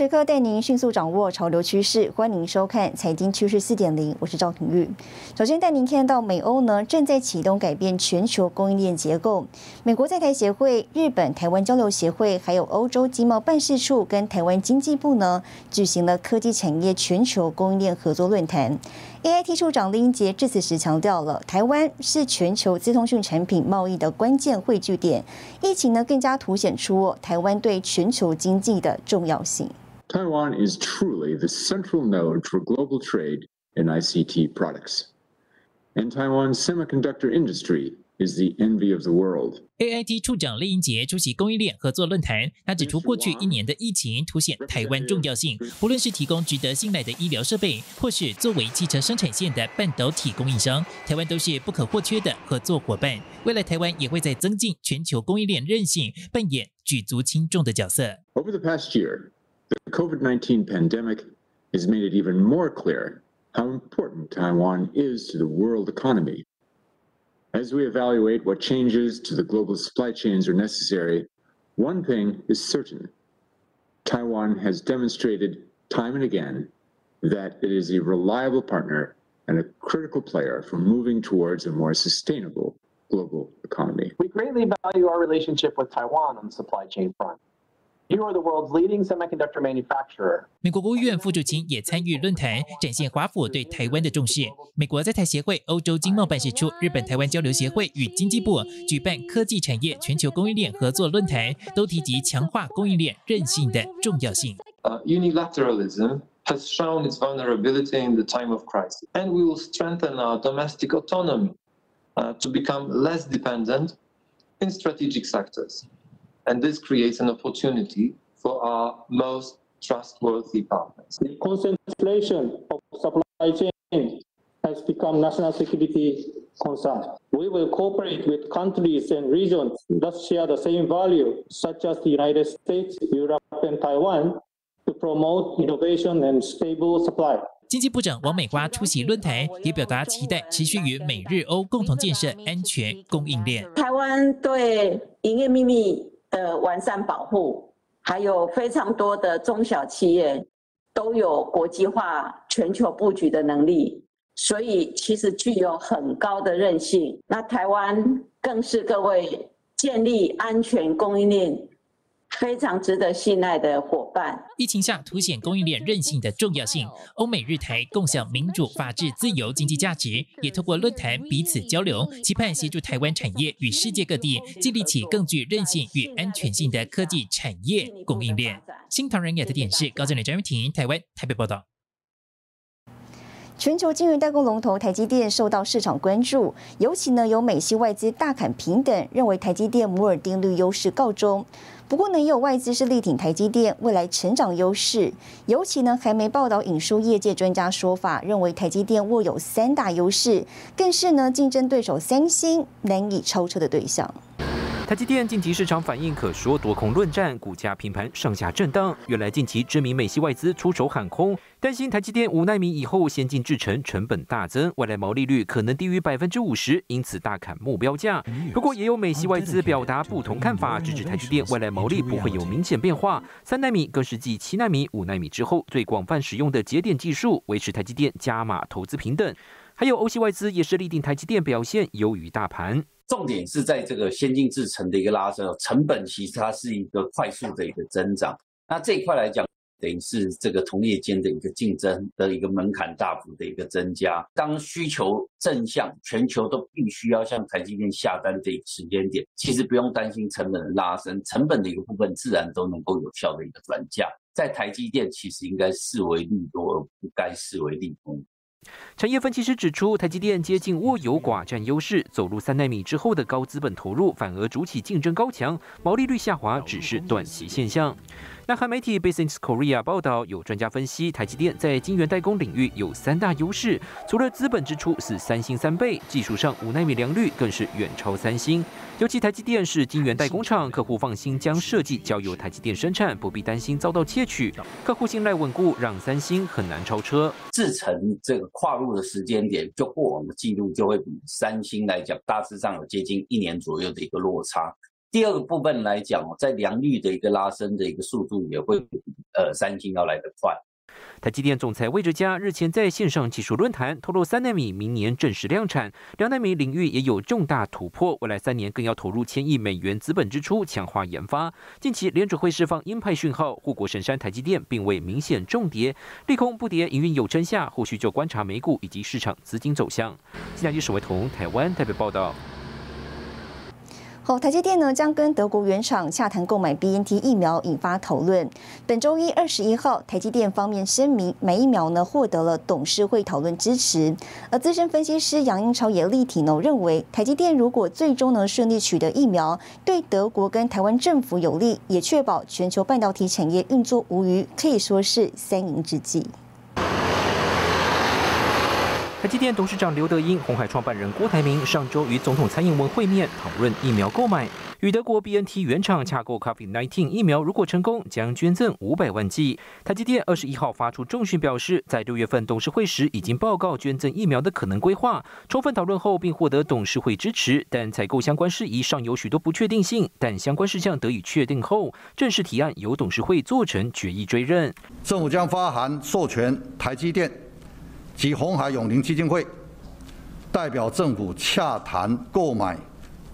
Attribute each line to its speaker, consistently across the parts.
Speaker 1: 时刻带您迅速掌握潮流趋势，欢迎收看《财经趋势四点零》，我是赵廷玉。首先带您看到美欧呢正在启动改变全球供应链结构。美国在台协会、日本台湾交流协会，还有欧洲经贸办事处跟台湾经济部呢，举行了科技产业全球供应链合作论坛。AIT 处长林英杰致辞时强调了，台湾是全球资通讯产品贸易的关键汇聚点。疫情呢，更加凸显出台湾对全球经济的重要性。
Speaker 2: Taiwan is truly the central node for global trade in ICT products, and Taiwan's semiconductor industry. is the envy of the world.
Speaker 3: AIT 处长厉英杰出席供应链合作论坛，他指出，过去一年的疫情凸显台湾重要性。不论是提供值得信赖的医疗设备，或是作为汽车生产线的半导体供应商，台湾都是不可或缺的合作伙伴。未来台湾也会在增进全球供应链韧性，扮演举足轻重的角色。
Speaker 2: Over the past year, the COVID-19 pandemic has made it even more clear how important Taiwan is to the world economy. As we evaluate what changes to the global supply chains are necessary, one thing is certain. Taiwan has demonstrated time and again that it is a reliable partner and a critical player for moving towards a more sustainable global economy.
Speaker 4: We greatly value our relationship with Taiwan on the supply chain front. You are the world's leading semiconductor manufacturer.
Speaker 3: 美国国务院副主席也参与论坛，展现华府对台湾的重视。美国在台协会、欧洲经贸办事处、日本台湾交流协会与经济部举办科技产业全球供应链合作论坛，都提及强化供应链韧性的重要性。
Speaker 5: Uh, unilateralism has shown its vulnerability in the time of crisis, and we will strengthen our domestic autonomy uh, to become less dependent in strategic sectors and this creates an opportunity for our most trustworthy partners.
Speaker 6: The concentration of supply chain has become national security concern. We will cooperate with countries and regions that share the same value, such as the United States, Europe, and Taiwan, to promote innovation and stable supply.
Speaker 3: 经济部长王美花出席论坛，也表达期待持续与美日欧共同建设安全供应链。
Speaker 7: 台湾对营业秘密 的完善保护，还有非常多的中小企业都有国际化、全球布局的能力，所以其实具有很高的韧性。那台湾更是各位建立安全供应链。非常值得信赖的伙伴。
Speaker 3: 疫情下凸显供应链韧性的重要性。欧美日台共享民主、法治、自由经济价值，也透过论坛彼此交流，期盼协助台湾产业与世界各地建立起更具韧性与安全性的科技产业供应链。新唐人亚的电视高教女张玉婷，台湾台北报道。
Speaker 1: 全球晶圆代工龙头台积电受到市场关注，尤其呢有美系外资大砍平等，认为台积电摩尔定律优势告终。不过呢，也有外资是力挺台积电未来成长优势，尤其呢还没报道引述业界专家说法，认为台积电握有三大优势，更是呢竞争对手三星难以超车的对象。
Speaker 8: 台积电近期市场反应可说多空论战，股价平盘上下震荡。原来近期知名美系外资出手喊空，担心台积电五纳米以后先进制程成本大增，未来毛利率可能低于百分之五十，因此大砍目标价。不过也有美系外资表达不同看法，支持台积电未来毛利不会有明显变化。三纳米更是继七纳米、五纳米之后最广泛使用的节点技术，维持台积电加码投资平等。还有欧系外资也是力定台积电表现优于大盘。
Speaker 9: 重点是在这个先进制程的一个拉升，成本其实它是一个快速的一个增长。那这一块来讲，等于是这个同业间的一个竞争的一个门槛大幅的一个增加。当需求正向，全球都必须要向台积电下单的一个时间点，其实不用担心成本的拉升，成本的一个部分自然都能够有效的一个转嫁。在台积电，其实应该视为利多，而不该视为利空。
Speaker 8: 产业分析师指出，台积电接近握有寡占优势，走入三纳米之后的高资本投入反而主体竞争高强，毛利率下滑只是短期现象。南韩媒体 Business Korea 报道，有专家分析，台积电在晶圆代工领域有三大优势，除了资本支出是三星三倍，技术上五纳米良率更是远超三星。尤其台积电是晶圆代工厂，客户放心将设计交由台积电生产，不必担心遭到窃取，客户信赖稳固，让三星很难超车。
Speaker 9: 制成这个跨入的时间点，就过往的记录就会比三星来讲，大致上有接近一年左右的一个落差。第二个部分来讲哦，在良率的一个拉升的一个速度也会比呃三星要来得快。
Speaker 8: 台积电总裁魏哲嘉日前在线上技术论坛透露，三纳米明年正式量产，两纳米领域也有重大突破，未来三年更要投入千亿美元资本支出强化研发。近期联储会释放鹰派讯号，护国神山台积电并未明显重跌，利空不跌，营运有真下，后续就观察美股以及市场资金走向。新加坡史维同台湾代表报道。
Speaker 1: 台积电呢将跟德国原厂洽谈购买 B N T 疫苗，引发讨论。本周一二十一号，台积电方面声明，买疫苗呢获得了董事会讨论支持。而资深分析师杨英超也力挺呢，认为台积电如果最终能顺利取得疫苗，对德国跟台湾政府有利，也确保全球半导体产业运作无虞，可以说是三赢之计。
Speaker 8: 台积电董事长刘德英、红海创办人郭台铭上周与总统蔡英文会面，讨论疫苗购买。与德国 BNT 原厂洽购 COVID-19 疫苗，如果成功，将捐赠五百万剂。台积电二十一号发出重讯，表示在六月份董事会时已经报告捐赠疫苗的可能规划，充分讨论后并获得董事会支持。但采购相关事宜尚有许多不确定性，但相关事项得以确定后，正式提案由董事会做成决议追认。
Speaker 10: 政府将发函授权台积电。及红海永宁基金会代表政府洽谈购买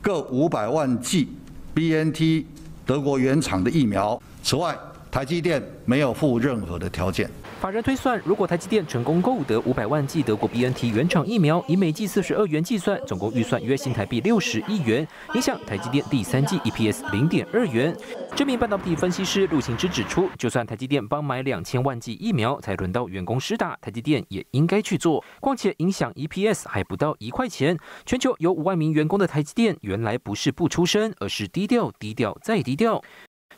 Speaker 10: 各五百万剂 BNT 德国原厂的疫苗。此外，台积电没有附任何的条件。
Speaker 8: 法人推算，如果台积电成功购得五百万剂德国 BNT 原厂疫苗，以每剂四十二元计算，总共预算约新台币六十亿元，影响台积电第三季 EPS 零点二元。知名半导体分析师陆行之指出，就算台积电帮买两千万剂疫苗才轮到员工施打，台积电也应该去做。况且影响 EPS 还不到一块钱。全球有五万名员工的台积电，原来不是不出声，而是低调、低调再低调。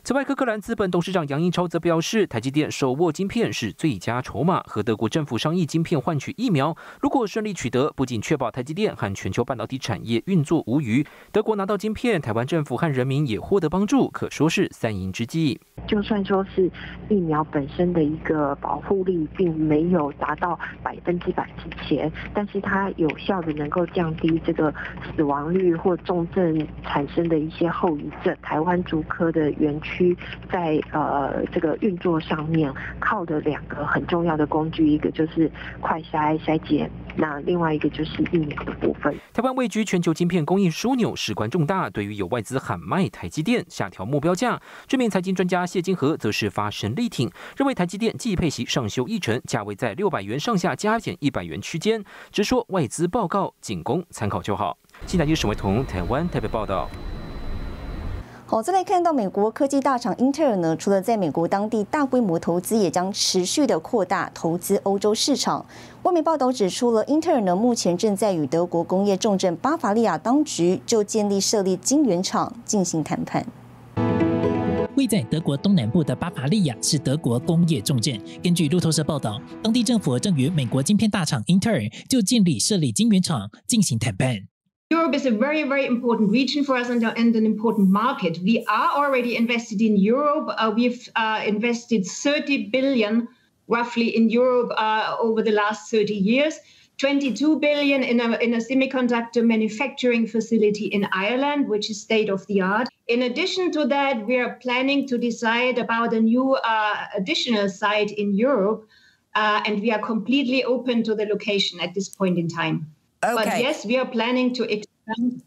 Speaker 8: 此外，科克兰资本董事长杨英超则表示，台积电手握晶片是最佳筹码，和德国政府商议晶片换取疫苗。如果顺利取得，不仅确保台积电和全球半导体产业运作无虞，德国拿到晶片，台湾政府和人民也获得帮助，可说是三赢之计。
Speaker 11: 就算说是疫苗本身的一个保护力并没有达到百分之百之前，但是它有效的能够降低这个死亡率或重症产生的一些后遗症。台湾竹科的园区。区在呃这个运作上面，靠的两个很重要的工具，一个就是快筛筛检，那另外一个就是疫苗的部分。
Speaker 8: 台湾位居全球晶片供应枢纽，事关重大。对于有外资喊卖台积电，下调目标价，知名财经专家谢金河则是发声力挺，认为台积电既配息上修一成，价位在六百元上下加减一百元区间，直说外资报告仅供参考就好。新台记沈伟彤台湾台北报道。
Speaker 1: 好，再来看到美国科技大厂英特尔呢，除了在美国当地大规模投资，也将持续的扩大投资欧洲市场。外媒报道指出了，英特尔呢目前正在与德国工业重镇巴伐利亚当局就建立设立晶圆厂进行谈判。
Speaker 3: 位在德国东南部的巴伐利亚是德国工业重镇。根据路透社报道，当地政府正与美国晶片大厂英特尔就建立设立晶圆厂进行谈判。
Speaker 12: Europe is a very, very important region for us and, and an important market. We are already invested in Europe. Uh, we've uh, invested 30 billion roughly in Europe uh, over the last 30 years. 22 billion in a, in a semiconductor manufacturing facility in Ireland, which is state of the art. In addition to that, we are planning to decide about a new uh, additional site in Europe, uh, and we are completely open to the location at this point in time. Okay. But yes, we are planning to expand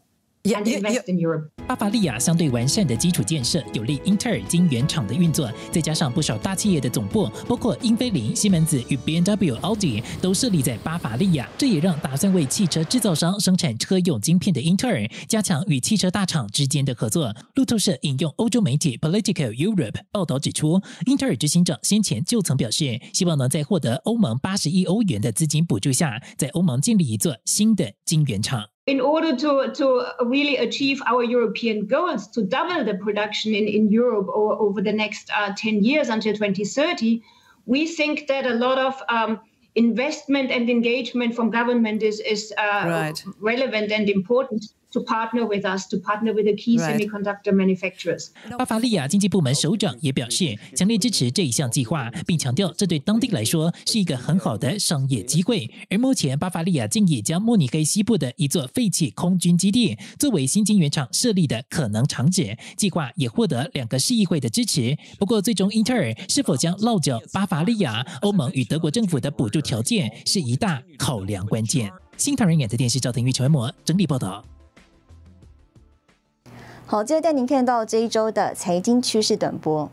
Speaker 3: 巴伐利亚相对完善的基础建设有利英特尔晶圆厂的运作，再加上不少大企业的总部，包括英飞凌、西门子与 B N W、奥迪都设立在巴伐利亚，这也让打算为汽车制造商生产车用晶片的英特尔加强与汽车大厂之间的合作。路透社引用欧洲媒体 Political Europe 报道指出，英特尔执行长先前就曾表示，希望能在获得欧盟八十亿欧元的资金补助下，在欧盟建立一座新的晶圆厂。
Speaker 12: In order to, to really achieve our European goals to double the production in, in Europe or, over the next uh, 10 years until 2030, we think that a lot of um, investment and engagement from government is, is uh, right. relevant and important. To partner with us, to partner with the key semiconductor manufacturers.
Speaker 3: 巴伐利亚经济部门首长也表示，强烈支持这一项计划，并强调这对当地来说是一个很好的商业机会。而目前，巴伐利亚建议将慕尼黑西部的一座废弃空军基地作为新晶圆厂设立的可能场址，计划也获得两个市议会的支持。不过，最终英特尔是否将落脚巴伐利亚，欧盟与德国政府的补助条件是一大考量关键。新唐人眼的电视赵腾玉、陈文模整理报道。
Speaker 1: 好，接着带您看到这一周的财经趋势短波。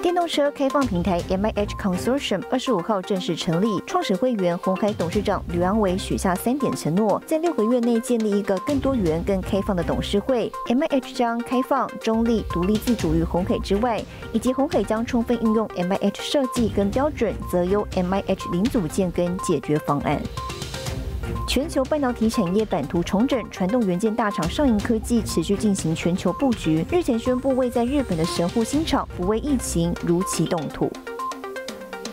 Speaker 1: 电动车开放平台 M I H Consortium 二十五号正式成立，创始会员红海董事长吕安伟许下三点承诺，在六个月内建立一个更多元、更开放的董事会。M I H 将开放、中立、独立自主于红海之外，以及红海将充分应用 M I H 设计跟标准，择优 M I H 零组件跟解决方案。全球半导体产业版图重整，传动元件大厂上银科技持续进行全球布局，日前宣布为在日本的神户新厂不为疫情如期动土。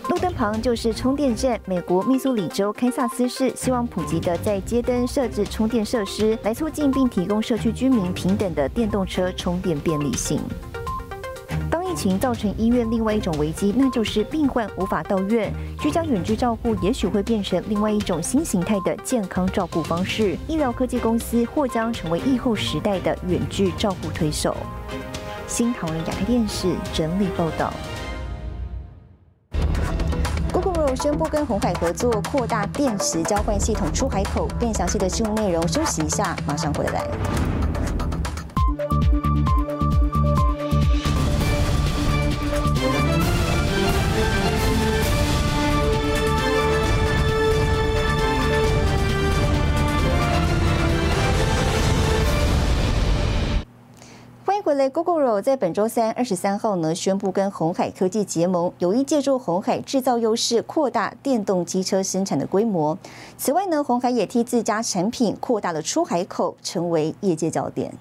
Speaker 1: 路灯旁就是充电站，美国密苏里州堪萨斯市希望普及的在街灯设置充电设施，来促进并提供社区居民平等的电动车充电便利性。疫情造成医院另外一种危机，那就是病患无法到院，居家远距照护也许会变成另外一种新形态的健康照顾方式。医疗科技公司或将成为疫后时代的远距照护推手。新唐人亚太电视整理报道。Google 宣布跟红海合作，扩大电池交换系统出海口。更详细的新闻内容，休息一下，马上回来。回来，Google 在本周三二十三号呢宣布跟红海科技结盟，有意借助红海制造优势扩大电动机车生产的规模。此外呢，红海也替自家产品扩大了出海口，成为业界焦点。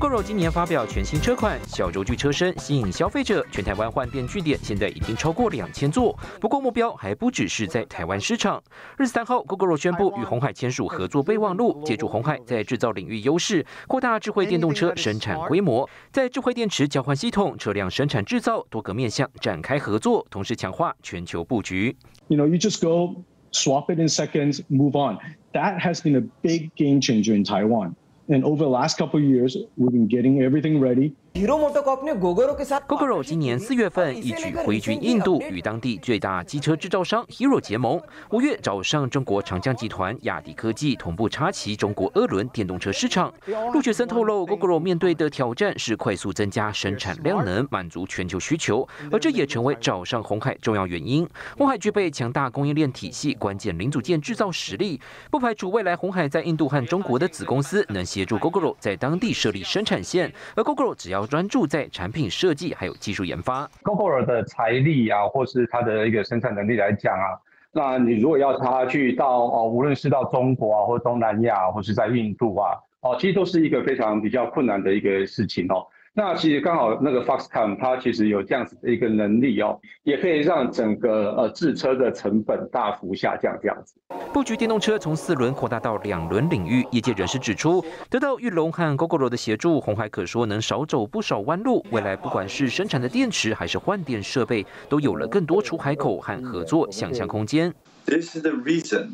Speaker 8: GoGo 今年发表全新车款，小轴距车身吸引消费者。全台湾换电据点现在已经超过两千座，不过目标还不只是在台湾市场。日三号，GoGo 宣布与红海签署合作备忘录，借助红海在制造领域优势，扩大智慧电动车生产规模，在智慧电池交换系统、车辆生产制造多个面向展开合作，同时强化全球布局。
Speaker 13: You know, you just go swap it in seconds, move on. That has been a big game changer in Taiwan. And over the last couple of years, we've been getting everything ready.
Speaker 8: GoGo 今年四月份一举挥军印度，与当地最大机车制造商 Hero 结盟。五月找上中国长江集团、亚迪科技，同步插旗中国二轮电动车市场。陆雪森透露，GoGo 面对的挑战是快速增加生产量能，满足全球需求，而这也成为找上红海重要原因。红海具备强大供应链体系、关键零组件制造实力，不排除未来红海在印度和中国的子公司能协助 GoGo 在当地设立生产线，而 GoGo 只要要专注在产品设计还有技术研发。
Speaker 14: GoGo 的财力啊，或是它的一个生产能力来讲啊，那你如果要它去到哦，无论是到中国啊，或东南亚，或是在印度啊，哦，其实都是一个非常比较困难的一个事情哦。那其实刚好那个 Foxconn 它其实有这样子的一个能力哦，也可以让整个呃制车的成本大幅下降这样子。
Speaker 8: 布局电动车从四轮扩大到两轮领域，业界人士指出，得到玉龙和 GoGo 的协助，红海可说能少走不少弯路。未来不管是生产的电池还是换电设备，都有了更多出海口和合作想象空间。
Speaker 15: This is the reason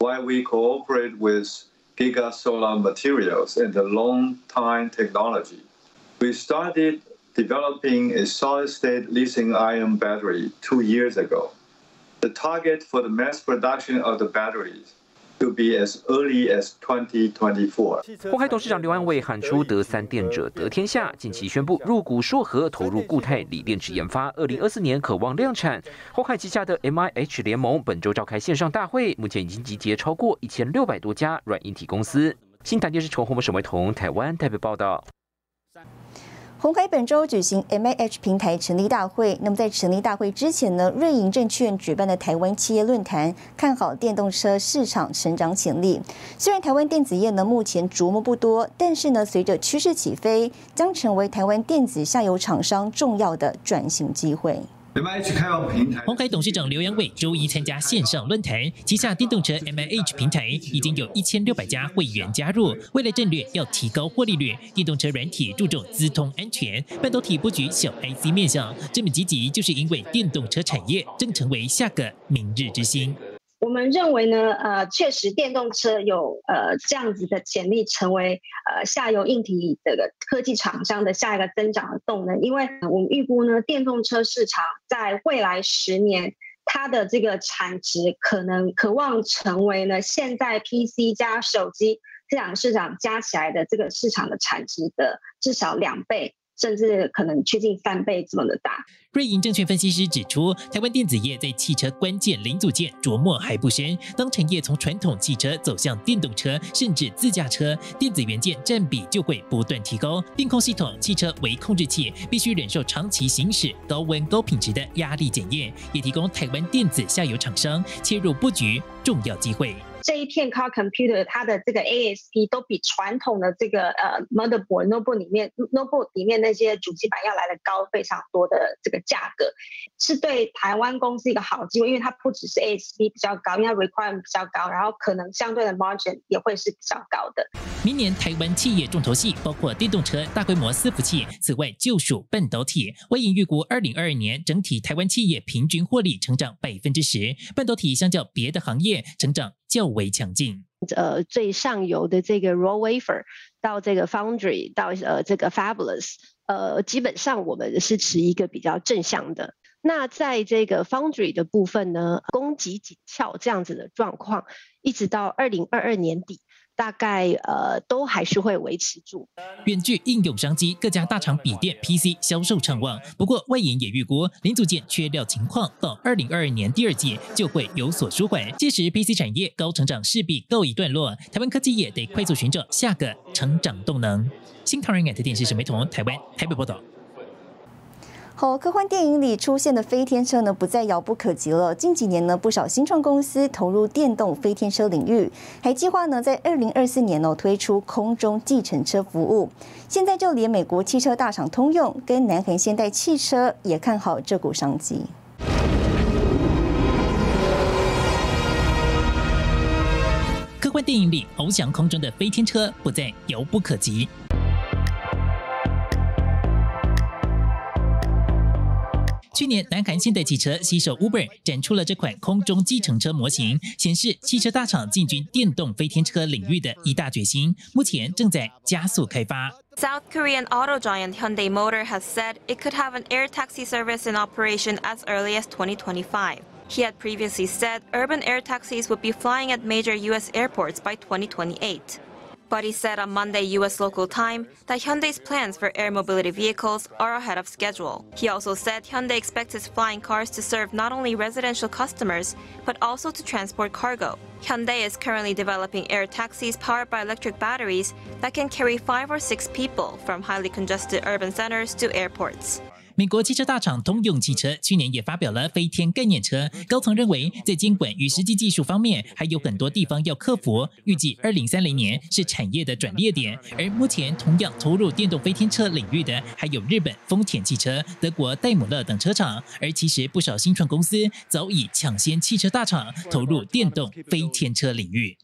Speaker 15: why we cooperate with Giga Solar Materials and the Long Time Technology. We started developing a solid-state lithium-ion battery two years ago. The target for the mass production of the batteries to be as early as 2024.
Speaker 8: 红海董事长刘安伟喊出“得三电者得天下”，近期宣布入股硕和，投入固态锂电池研发，二零二四年渴望量产。红海旗下的 M I H 联盟本周召开线上大会，目前已经集结超过一千六百多家软硬体公司。新台电视陈宏文、沈维彤，台湾代表报道。
Speaker 1: 红海本周举行 M A H 平台成立大会。那么在成立大会之前呢，瑞银证券举办的台湾企业论坛，看好电动车市场成长潜力。虽然台湾电子业呢目前琢磨不多，但是呢，随着趋势起飞，将成为台湾电子下游厂商重要的转型机会。
Speaker 16: MIH 开放平台，
Speaker 3: 鸿海董事长刘阳伟周一参加线上论坛，旗下电动车 MIH 平台已经有一千六百家会员加入。未来战略要提高获利率，电动车软体注重资通安全，半导体布局小 IC 面向，这么积极，就是因为电动车产业正成为下个明日之星。
Speaker 17: 我们认为呢，呃，确实电动车有呃这样子的潜力，成为呃下游硬体这个科技厂商的下一个增长的动能。因为我们预估呢，电动车市场在未来十年，它的这个产值可能渴望成为呢现在 PC 加手机这两个市场加起来的这个市场的产值的至少两倍。甚至可能接近翻倍这么的大。
Speaker 3: 瑞银证券分析师指出，台湾电子业在汽车关键零组件琢磨还不深。当产业从传统汽车走向电动车，甚至自驾车，电子元件占比就会不断提高。电控系统、汽车微控制器必须忍受长期行驶、高温高品质的压力检验，也提供台湾电子下游厂商切入布局重要机会。
Speaker 17: 这一片 car computer 它的这个 ASP 都比传统的这个呃 motherboard notebook 里面 notebook 里面那些主机板要来的高非常多的这个价格，是对台湾公司一个好机会，因为它不只是 ASP 比较高，因为它 requirement 比较高，然后可能相对的 margin 也会是比较高的。
Speaker 3: 明年台湾企业重头戏包括电动车大规模伺服器，此外就属半导体。外银预估二零二二年整体台湾企业平均获利成长百分之十，半导体相较别的行业成长。较为强劲。
Speaker 11: 呃，最上游的这个 raw wafer 到这个 foundry 到呃这个 fabulous，呃，基本上我们是持一个比较正向的。那在这个 foundry 的部分呢，供给紧俏这样子的状况，一直到二零二二年底。大概呃都还是会维持住。
Speaker 3: 远距应用商机，各家大厂笔电 PC 销售畅旺。不过外银也预估零组件缺料情况到二零二二年第二季就会有所舒缓，届时 PC 产业高成长势必告一段落，台湾科技业得快速寻找下个成长动能。新唐人亚特电视是美彤台湾台北报道。
Speaker 1: 好，科幻电影里出现的飞天车呢，不再遥不可及了。近几年呢，不少新创公司投入电动飞天车领域，还计划呢，在二零二四年哦推出空中计程车服务。现在就连美国汽车大厂通用跟南韩现代汽车也看好这股商机。
Speaker 3: 科幻电影里翱翔空中的飞天车不再遥不可及。去年，南韩现代汽车携手 Uber 展出了这款空中计程车模型，显示汽车大厂进军电动飞天车领域的一大决心，目前正在加速开发。
Speaker 18: South Korean auto giant Hyundai Motor has said it could have an air taxi service in operation as early as 2025. He had previously said urban air taxis would be flying at major U.S. airports by 2028. But he said on Monday U.S. local time that Hyundai's plans for air mobility vehicles are ahead of schedule. He also said Hyundai expects its flying cars to serve not only residential customers, but also to transport cargo. Hyundai is currently developing air taxis powered by electric batteries that can carry five or six people from highly congested urban centers to airports.
Speaker 3: 美国汽车大厂通用汽车去年也发表了飞天概念车，高层认为在监管与实际技术方面还有很多地方要克服。预计二零三零年是产业的转捩点。而目前同样投入电动飞天车领域的还有日本丰田汽车、德国戴姆勒等车厂。而其实不少新创公司早已抢先汽车大厂投入电动飞天车领域。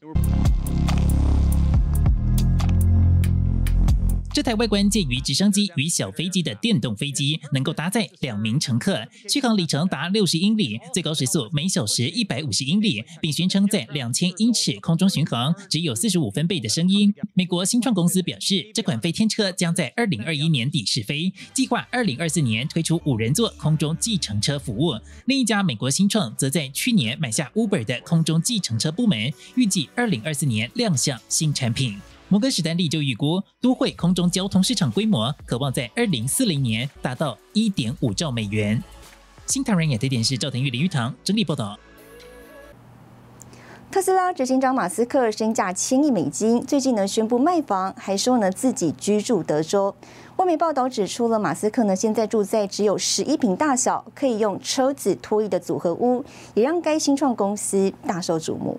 Speaker 3: 这台外观介于直升机与小飞机的电动飞机，能够搭载两名乘客，续航里程达六十英里，最高时速每小时一百五十英里，并宣称在两千英尺空中巡航只有四十五分贝的声音。美国新创公司表示，这款飞天车将在二零二一年底试飞，计划二零二四年推出五人座空中计程车服务。另一家美国新创则在去年买下 Uber 的空中计程车部门，预计二零二四年亮相新产品。摩根史丹利就预估，都会空中交通市场规模渴望在二零四零年达到一点五兆美元。新唐人亚太电视赵廷玉、林玉堂整理报道。
Speaker 1: 特斯拉执行长马斯克身价千亿美金，最近呢宣布卖房，还说呢自己居住德州。外媒报道指出了马斯克呢现在住在只有十一平大小，可以用车子拖曳的组合屋，也让该新创公司大受瞩目。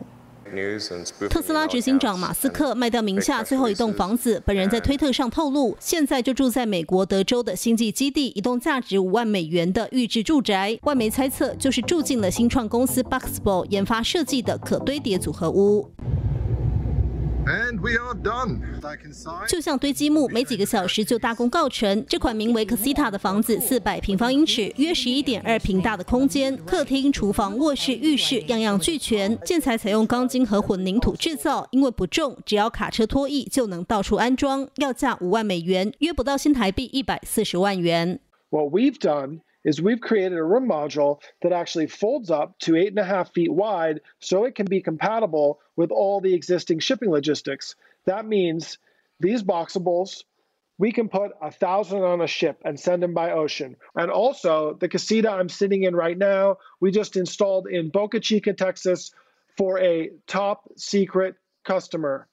Speaker 16: 特斯拉执行长马斯克卖掉名下最后一栋房子，本人在推特上透露，现在就住在美国德州的星际基地，一栋价值五万美元的预制住宅。外媒猜测，就是住进了新创公司 Boxable 研发设计的可堆叠组合屋。
Speaker 19: And we are done.
Speaker 16: 就像堆积木，没几个小时就大功告成。这款名为 Casita 的房子，四百平方英尺，约十一点二平大的空间，客厅、厨房、卧室、浴室样样俱全。建材采用钢筋和混凝土制造，因为不重，只要卡车拖曳就能到处安装。要价五万美元，约不到新台币一百四十万元。
Speaker 19: What we've done. Is we've created a room module that actually folds up to eight and a half feet wide so it can be compatible with all the existing shipping logistics. That means these boxables, we can put a thousand on a ship and send them by ocean. And also, the casita I'm sitting in right now, we just installed in Boca Chica, Texas for a top secret customer.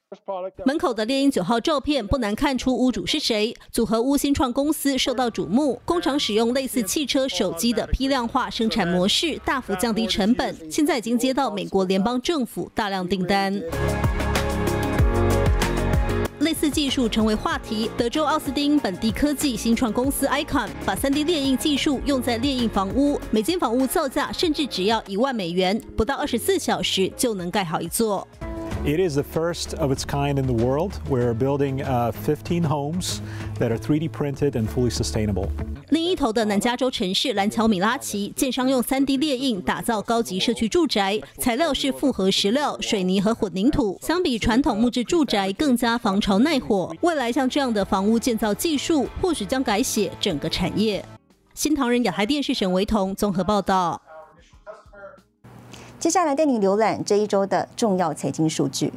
Speaker 16: 门口的猎鹰九号照片不难看出屋主是谁。组合屋新创公司受到瞩目，工厂使用类似汽车、手机的批量化生产模式，大幅降低成本。现在已经接到美国联邦政府大量订单。类似技术成为话题。德州奥斯汀本地科技新创公司 Icon 把 3D 列印技术用在列印房屋，每间房屋造价甚至只要一万美元，不到二十四小时就能盖好一座。
Speaker 20: It is the first of its kind in the world. We're building uh, 15 homes that are 3D printed and fully sustainable.
Speaker 16: 另一头的南加州城市兰乔米拉奇，建商用 3D 列印打造高级社区住宅，材料是复合石料、水泥和混凝土，相比传统木质住宅更加防潮耐火。未来像这样的房屋建造技术，或许将改写整个产业。新唐人亚太电视沈维彤综合报道。
Speaker 1: 接下来带你浏览这一周的重要财经数据。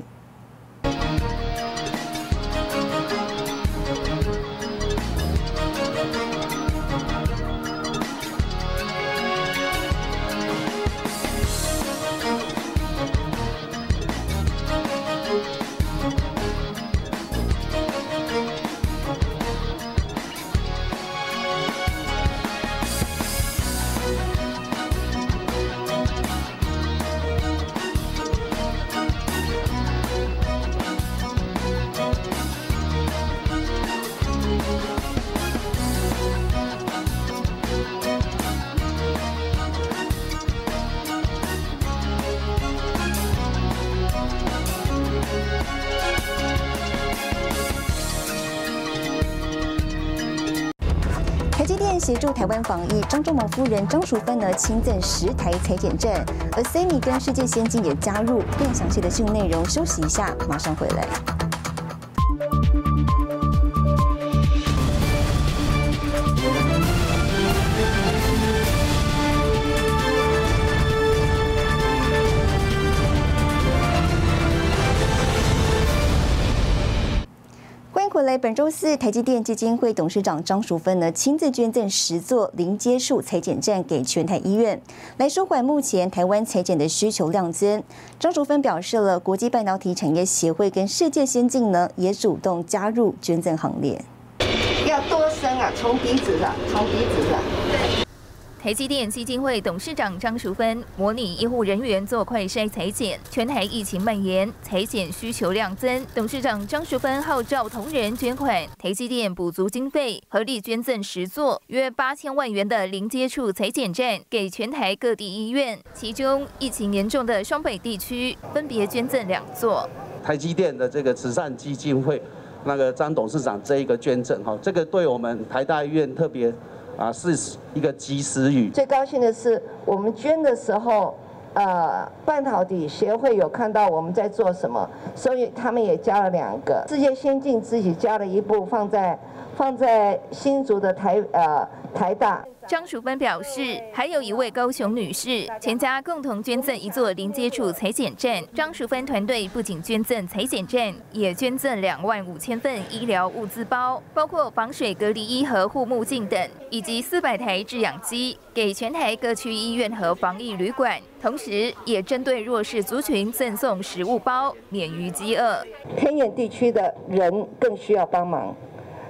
Speaker 1: 协助台湾防疫，张忠谋夫人张淑芬呢亲赠十台裁剪站，而 s a m y 跟世界先进也加入。更详细的新闻内容，休息一下，马上回来。来，本周四，台积电基金会董事长张淑芬呢亲自捐赠十座零接触裁剪站给全台医院，来舒缓目前台湾裁剪的需求量增。张淑芬表示了，国际半导体产业协会跟世界先进呢也主动加入捐赠行列。
Speaker 21: 要多深啊？从鼻子的，从鼻子的。
Speaker 22: 台积电基金会董事长张淑芬模拟医护人员做快筛裁剪，全台疫情蔓延，裁剪需求量增。董事长张淑芬号召同仁捐款，台积电补足经费，合力捐赠十座约八千万元的零接触裁剪站给全台各地医院，其中疫情严重的双北地区分别捐赠两座。
Speaker 23: 台积电的这个慈善基金会那个张董事长这一个捐赠，哈，这个对我们台大医院特别。啊，是一个及时雨。
Speaker 21: 最高兴的是，我们捐的时候，呃，半导体协会有看到我们在做什么，所以他们也加了两个。世界先进自己加了一部，放在放在新竹的台呃台大。
Speaker 22: 张淑芬表示，还有一位高雄女士，全家共同捐赠一座零接触裁剪站。张淑芬团队不仅捐赠裁剪站，也捐赠两万五千份医疗物资包，包括防水隔离衣和护目镜等，以及四百台制氧机，给全台各区医院和防疫旅馆。同时，也针对弱势族群赠送食物包，免于饥饿。
Speaker 21: 偏远地区的人更需要帮忙，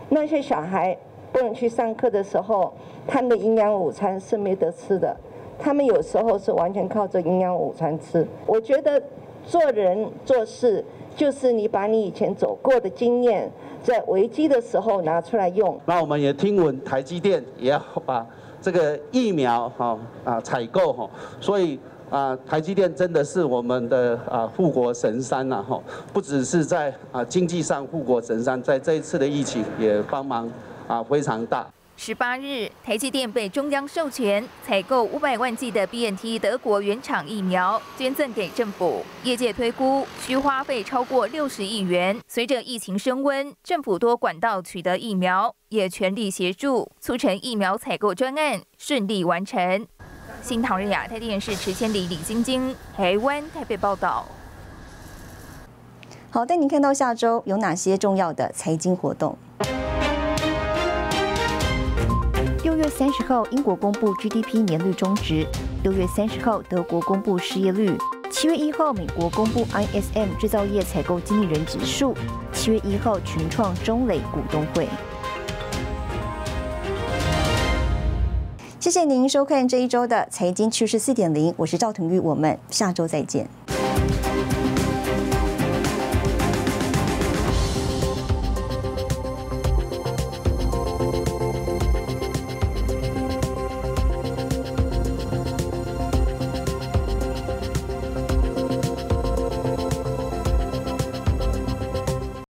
Speaker 21: 那些小孩。不能去上课的时候，他们的营养午餐是没得吃的。他们有时候是完全靠着营养午餐吃。我觉得做人做事就是你把你以前走过的经验，在危机的时候拿出来用。
Speaker 23: 那我们也听闻台积电也要把这个疫苗哈啊采购哈，所以啊台积电真的是我们的啊护国神山呐哈，不只是在啊经济上护国神山，在这一次的疫情也帮忙啊非常大。
Speaker 22: 十八日，台积电被中央授权采购五百万剂的 BNT 德国原厂疫苗，捐赠给政府。业界推估需花费超过六十亿元。随着疫情升温，政府多管道取得疫苗，也全力协助促成疫苗采购专案顺利完成。新唐日亚太电视池千里、李晶晶，台湾台北报道。
Speaker 1: 好，带您看到下周有哪些重要的财经活动。六月三十号，英国公布 GDP 年率中值；六月三十号，德国公布失业率；七月一号，美国公布 ISM 制造业采购经理人指数；七月一号，群创中磊股东会。谢谢您收看这一周的财经趋势四点零，我是赵腾玉，我们下周再见。